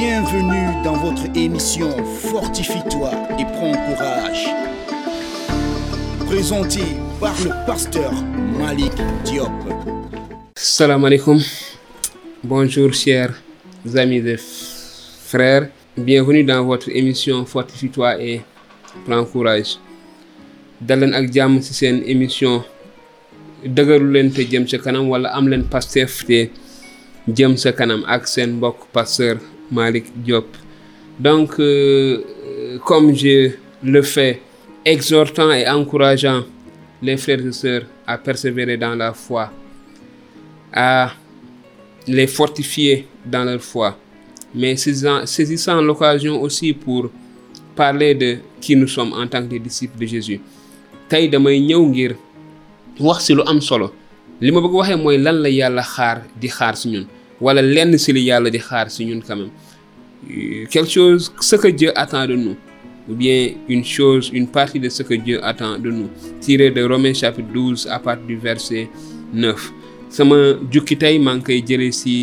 Bienvenue dans votre émission Fortifie-toi et prends courage. Présenté par le pasteur Malik Diop. Salam alaikum. Bonjour chers amis et frères. Bienvenue dans votre émission Fortifie-toi et prends courage. dalen ak jàmm ci émission dëgëru leen te jëm kanam wala am leen pastef te jëm sa kanam pasteur Malik Diop. Donc euh, comme je le fais exhortant et encourageant les frères et sœurs à persévérer dans la foi à les fortifier dans leur foi mais saisissant, saisissant l'occasion aussi pour parler de qui nous sommes en tant que disciples de Jésus. Tey damay ñëw ngir wax ci lu am solo. Li ma bëgg waxee mooy lan la yàlla xaar di xaar ci ñun wala lenn ci li yàlla di xaar ci ñun quand même quelque chose ce que Dieu attend de nous ou bien une chose une partie de ce que Dieu attend de nous tiré de Romains chapitre 12 à partir du verset 9 sama jukki tey maa ngi koy jëlee ci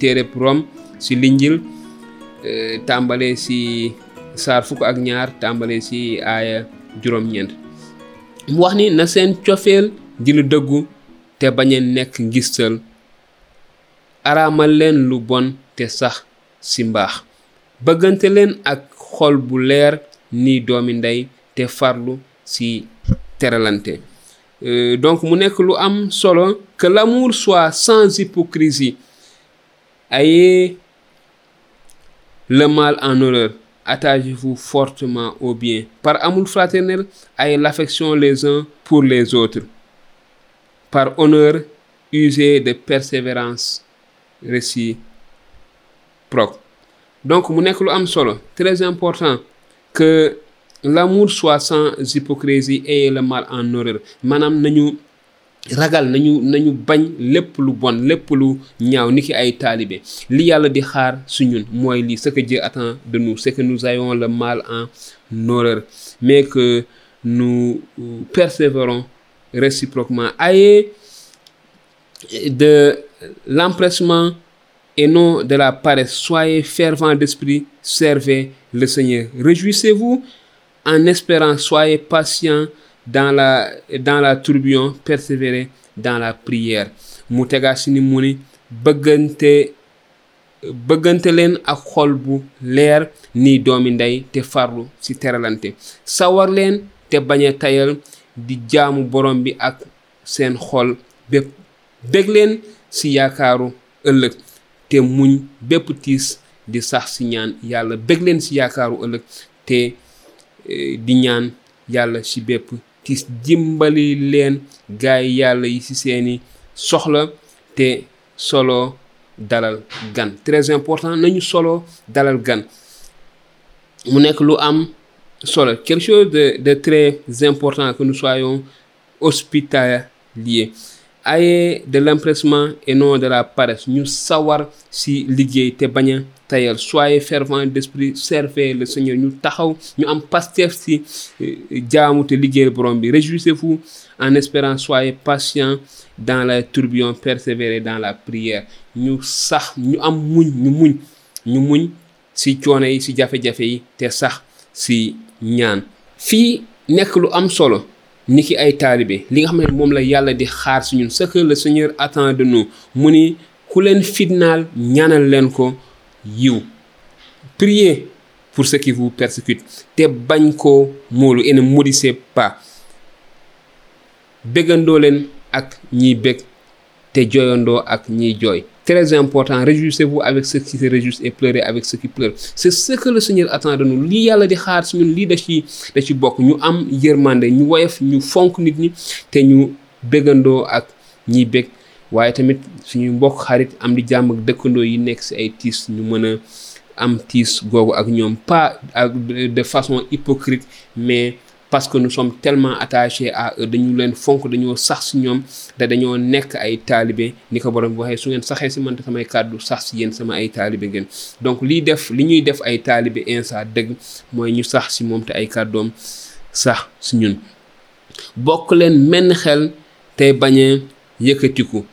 téereb Rome ci linjil tàmbalee ci saar fukk ak ñaar tàmbalee ci aaya juróom-ñeent. Mu wax ni na di ci mbaax bëggante leen ni doomi te farlu ci teralante donc mu nekk lu am solo que l'amour soit sans hypocrisie ayez le mal en horreur attachez-vous fortement au bien. Par amour fraternel, ayez l'affection les uns pour les autres. Par honneur, usez de persévérance réciproque. Donc, mu nekk lu am solo, très important que l'amour soit sans hypocrisie et le mal en horreur. maanaam nañu ragal nañu nañu bañ lépp lu bon lépp lu ñaaw ni ki ay taalibe. Li yàlla di xaar su ñun mooy lii ce que Dieu attend de nous c'est que nous ayons le mal en horreur. Mais que nous persévérons réciproquement. Ayez de l'empressement et non de la paresse. Soyez fervents d'esprit servez le Seigneur. Réjouissez-vous en espérant. Soyez patients dans la dans la tourbillon. Persévérer dans la prière. Mu tegaa si ni mu bëggante leen ak xol bu leer ni doomi ndey te farlu ci teralante. Sawar leen te bañ a tayal di jaamu borom bi ak seen xol bépp. Bég leen yaakaaru ëllëg te muñ bépp tiis di sax ci ñaan yàlla. Bég leen ci yaakaaru ëllëg te di ñaan yàlla ci bépp tis dimbali leen gaay te solo dalal gan. Très important nañu solo dalal gan. Mu am solo. Quelque chose de de très important que nous soyons hospitaliers ayez de l'empressement et non de la paresse. Ñu sawar ci liggéey te bañ tayal soyez fervents d'esprit servez le Seigneur. Ñu taxaw ñu am pastef ci jaamu te liggéeyal borom bi. Réjouissez-vous en espérant soyez patients dans la tourbillon persévérez dans la prière. Ñu sax ñu am muñ ñu muñ. Ñu muñ ci coono yi ci jafe-jafe yi te sax ci ñaan. Fii nekk lu am solo ni ki ay li nga xam ce que le Seigneur attend de nous mu ni ku leen fitnaal ñaanal priez pour ceux qui vous persécutent te bañ koo moolu et ne maudissez pas. Béggandoo ak ñiy bég te jooyandoo ak ñiy jooy très important réjouissez-vous avec ceux qui se réjouissent et pleurez avec ceux qui pleurent. C'est ce que le Seigneur attend de nous. Lii yàlla di am yërmande ñu woyof ñu fonk nit ñi te ak ñiy bég. Waaye tamit suñu mbokk am di jàmm ak dëkkandoo yi nekk am tiis googu ak ñoom. Pas de façon hypocrite mais parce que nous sommes tellement dañu leen fonk dañoo sax ci ñoom te dañoo nekk ay taalibe. Ni ko borom waxee su ngeen saxee si man samay kàddu sax ci yéen sama ay taalibe ngeen. Donc liy def li ñuy def ay taalibe insa dëgg mooy ñu sax ci moom te ay kàddoom sax ci ñun. Bokk leen menn xel tey bañ a yëkkatiku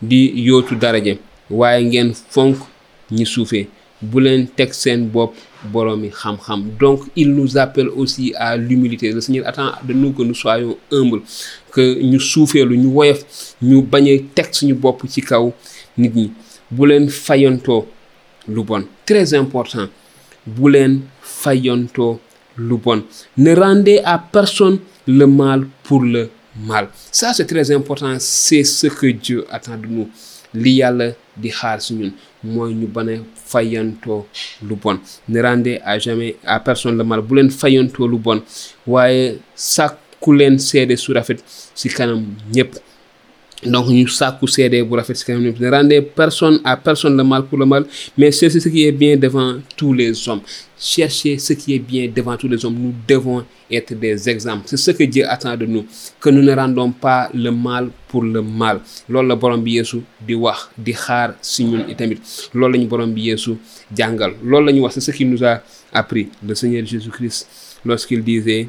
di yootu daraje waaye ngeen fonk ñi suufee. Bu xam-xam. Donc il nous appelle aussi à l'humilité. Le Seigneur attend de nous que nous soyons humbles que ñu suufeelu ñu woyof ñu bañ a teg suñu bopp ci kaw nit ñi. Bu leen fayantoo très important. Bu ne rendez à personne le mal pour le mal. Ça c'est très important. C'est ce que Dieu attend de nous. Li yàlla di mooy ñu bañ a fayantoo lu bon. Ne rendez jamais à personne le mal. Bu leen fayantoo lu bon waaye sàkku leen seede su rafet kanam donc ñu ne rendez personne à personne le mal pour le mal mais cherchez ce qui est bien devant tous les hommes. Cherchez ce qui est bien devant tous les hommes. Nous devons être des exemples. C'est ce que Dieu attend de nous que nous ne rendons pas le mal pour le mal. Borom c'est ce qu'il nous a appris le Seigneur Jésus-Christ lorsqu'il disait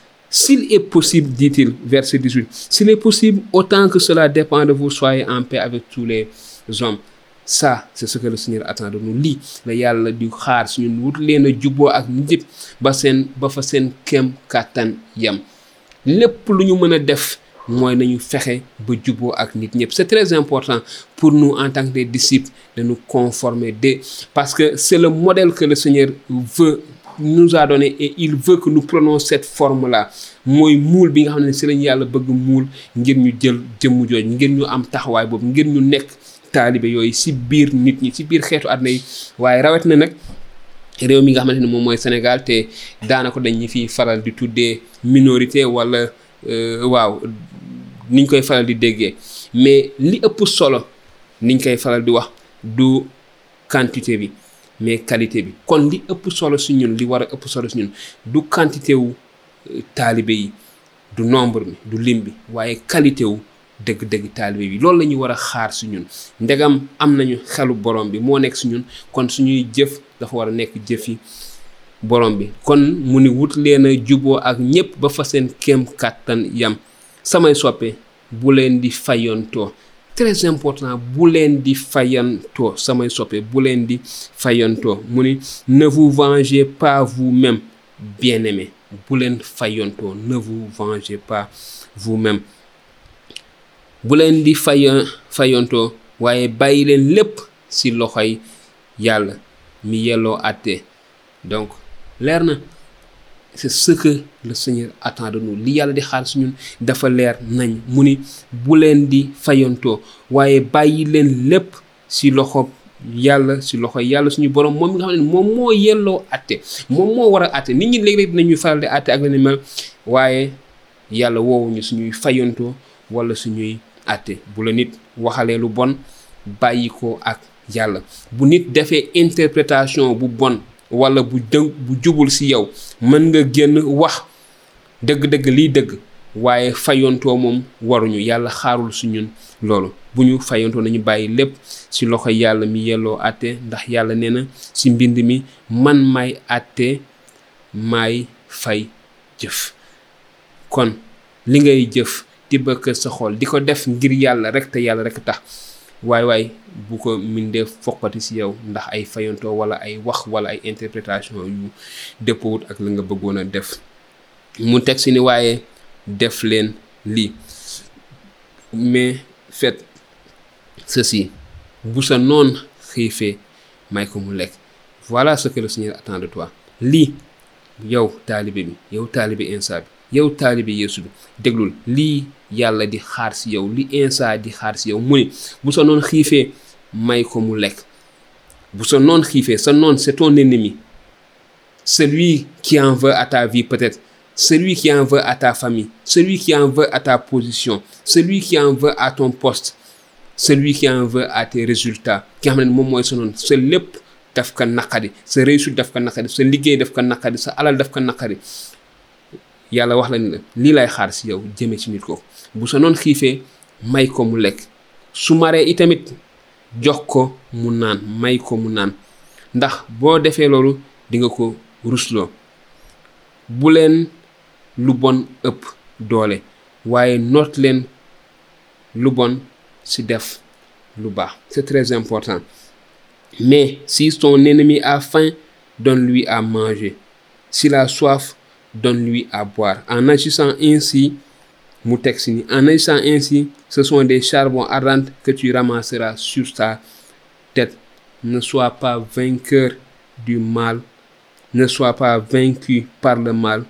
s'il est possible dit-il verset 18 s'il est possible autant que cela dépend de vous soyez en paix avec tous les hommes. Ça c'est ce que le Seigneur attend de nous. Lii ak yam lépp def ak très important pour nous en tant que disciples de nous conformer de parce que c'est le modèle que le Seigneur veut nous a donné et il veut que nous prenions cette forme là mooy muul bi nga ne si bëgg muul ngir ñu jël si biir si biir xeetu àdduna yi. Rawet na réew mi nga moom mooy Sénégal te daanaka dañu fi faral di tuddee minorité wala waaw di déggee. Mais li ëpp solo niñ koy faral du quantité bi mais qualité bi. Kon li ëpp solo si ñun li war a ëpp solo si ñun du quantité wu taalibe yi du nombre bi du lim bi waaye qualité wu dëgg-dëgg taalibe bi. Loolu la ñu war a xaar si ñun. Ndegam am nañu xelu borom bi moo nekk si ñun. Kon suñuy jëf dafa war a nekk jëfi borom bi. Kon mu ni wut leen a juboo ak ñëpp ba fa seen kéem kàttan yam. Samay soppe bu leen di fayantoo. Très important bu leen di fayantoo samay soppe bu leen di ne vous vengez pas vous-même bien-aimés bu leen fayantoo ne vous vengez pas vous-même. Bu leen di faya fayantoo waaye bàyyi leen lépp ci loxoy mi donc leer na c'est ce que le Seigneur attend de nous. Li yàlla di xaar si ñun dafa leer nañ. Mu ni bu leen di fayantoo waaye bàyyi leen lépp ci loxo yàlla ci loxo yàlla suñu borom moom nga xam ne moom moo yelloo àtte moom moo war nit ñi léeg-léeg dinañuy faral di àtte ak ni mel waaye yàlla woowuñu suñuy wala suñuy bu la nit lu bon bàyyi ak yàlla. Bu nit interprétation bu bon wala bu dëng bu jubul ci yow mën nga génn wax dëgg-dëgg liy dëgg waaye fayoontoo moom waruñu. Yàlla xaarul su ñun loolu. Bu ñu fayantoo nañu bàyyi lépp ci loxo yàlla mi yelloo àtte ndax yàlla nee na ci mbind mi man may àtte may fay jëf. Kon li ngay jëf tibbaka sa xol di ko def ngir yàlla rek te yàlla rek tax. Waay waay bu ko mindee foqati ci yow ndax ay fayantoo wala ay wax wala ay interprétation yu dëppawut ak la nga bëggoon a def. Mu teg ci ni waaye def leen lii. Mais faites ceci. Bu sa noon xiifee may ko mu lekk. Voilà ce que le Seigneur attend de toi. Lii yow taalibe bi yow taalibe insa bi yow taalibe yeesu bi déglul lii yàlla di xaar ci yow li insa di xaar ci yow mu ni bu sa noon xiifee may ko mu lekk. Bu sa noon xiifee sa noon c'est ton ennemi. Celui qui en veut à ta vie peut-être celui qui en veut à ta famille celui qui en veut à ta position celui qui en veut à ton poste celui qui en veut à tes résultats ki nga xam ne moom mooy sa noon sa lépp daf ko naqadi sa réussite daf ko naqadi sa liggéey daf ko naqadi sa alal daf ko naqadi yàlla wax la ni la lii lay xaar si yow jëme ci nit kooku bu sa noon xiifee may ko mu lekk. Su maree itamit jox ko mu naan may ko mu naan. Ndax boo defee loolu di nga ko rusloo. Bu leen lu bon ëpp doole waaye noot leen lu bon si def lu baax. C'est très important. Mais si son ennemi a faim donne-lui à manger. S'il a soif donne-lui à boire. En agissant ainsi mu teg si ni en agissant ainsi ce sont des charbons ardents que tu ramasseras sur ta tête. Ne sois pas vainqueur du mal. Ne sois pas vaincu par le mal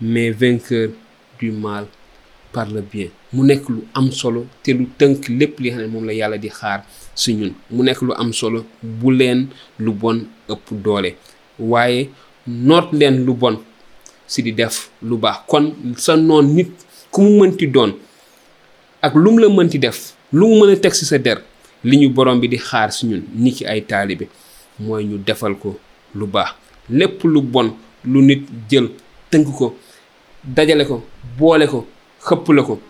mais vainqueur du mal par le bien. Mu am solo te lu la yàlla di xaar si ñun. Am solo bu leen lu bon ëpp doole si di def lu baax. Kon sa noon nit ku mu mënti doon ak lu mu la mënti def lu mu mën a teg si sa der li ñu borom bi di xaar si ñun ni ki ay taalibe mooy ñu defal ko lu baax. Lépp lu bon lu nit jël tënk ko dajale ko boole ko xëpp la ko.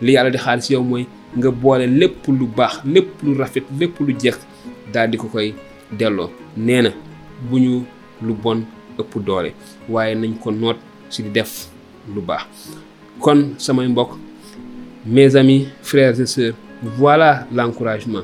Li yàlla di xaar si yow mooy nga boole lépp lu baax lépp lu rafet lépp lu jekk daal di ko koy delloo. Nee na bu ñu lu bon ëpp doole. Waaye nañ ko noot si di def lu baax. Kon samay mbokk mes amis frères et sœurs voilà l'encouragement.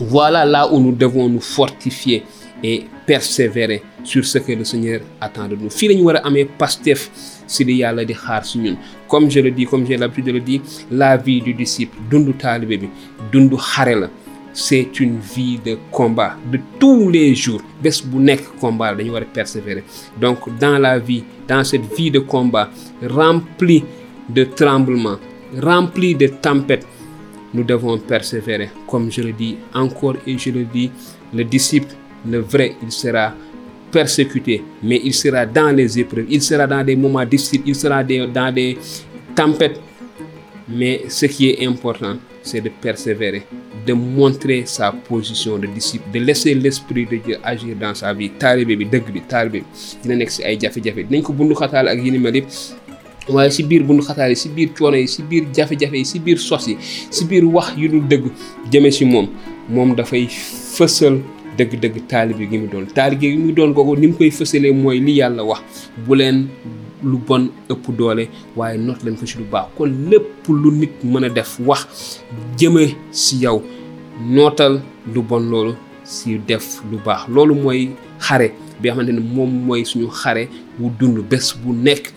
Voilà là où nous devons nous fortifier et persévérer sur ce que le Seigneur attend de nous. Fii la ñu war a amee Pastef si li yàlla di xaar si ñun. Comme je le dis comme j'ai l'habitude de le dire la vie du disciple dundu taalibe bi dundu xare la c'est une vie de combat de tous les jours. Bu combat dañu persévérer. Donc dans la vie dans cette vie de combat remplie de tremblements remplie de tempêtes nous devons persévérer. Comme je le dis encore et je le dis le disciple le vrai il sera persécuté mais il sera dans les épreuves il sera dans des moments difficiles il sera dans des tempêtes. Mais ce qui est important c'est de persévérer de montrer sa position de disciple de laisser l'esprit de Dieu agir dans sa vie. Taalibe bi dëgg bi dina ay dinañ ko bundu ak biir bundu biir biir biir biir wax yu dul jëme gi lu bon ëpp doole waaye noot leen ko ci lu baax. Kon lépp lu nit mën a def wax jëme si yow nootal lu bon loolu si def lu baax. Loolu mooy xare bi nga xamante ne moom mooy suñu xare wu dund bés bu nekk.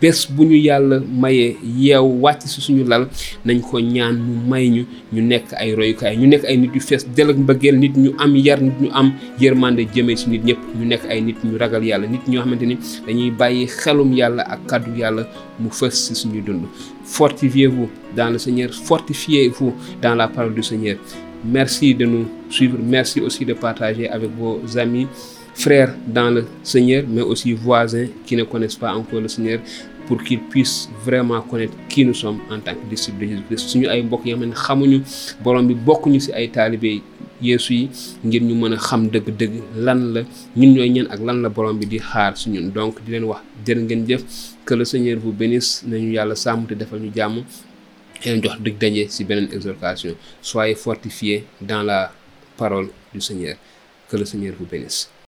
Bés bu ñu yàlla mayee yeew wàcc si suñu lal nañ ko ñaan mu may ñu ñu nekk ay royukaay ñu nekk ay nit yu fees del ak mbëggeel nit ñu am yar nit ñu am yërmande jëmee si nit ñëpp ñu nekk ay nit ñu ragal yàlla nit ñoo xamante ni dañuy bàyyi xelum yàlla ak kàddu yàlla mu fës si suñuy dund. Fortifiez-vous dans le Seigneur fortifiez-vous dans la parole du Seigneur. Merci de nous suivre merci aussi de partager avec vos amis frères dans le Seigneur, mais aussi voisins qui ne connaissent pas encore le Seigneur, pour qu'ils puissent vraiment connaître qui nous sommes en tant que disciples de Jésus-Christ. Suñu ay mbokk yoo xam ne xamuñu borom bi bokkuñu ci ay taalibe Yeesu yi ngir ñu mën a xam dëgg-dëgg lan la ñun ñooy ñan ak lan la borom bi di xaar ci ñun. Donc di leen wax ngeen jëf que le Seigneur vous bénisse nañu yàlla sàmm te defal ñu jàmm leen jox dëgg daje ci beneen exhortation. Soyez fortifiés dans la parole du Seigneur que le Seigneur vous bénisse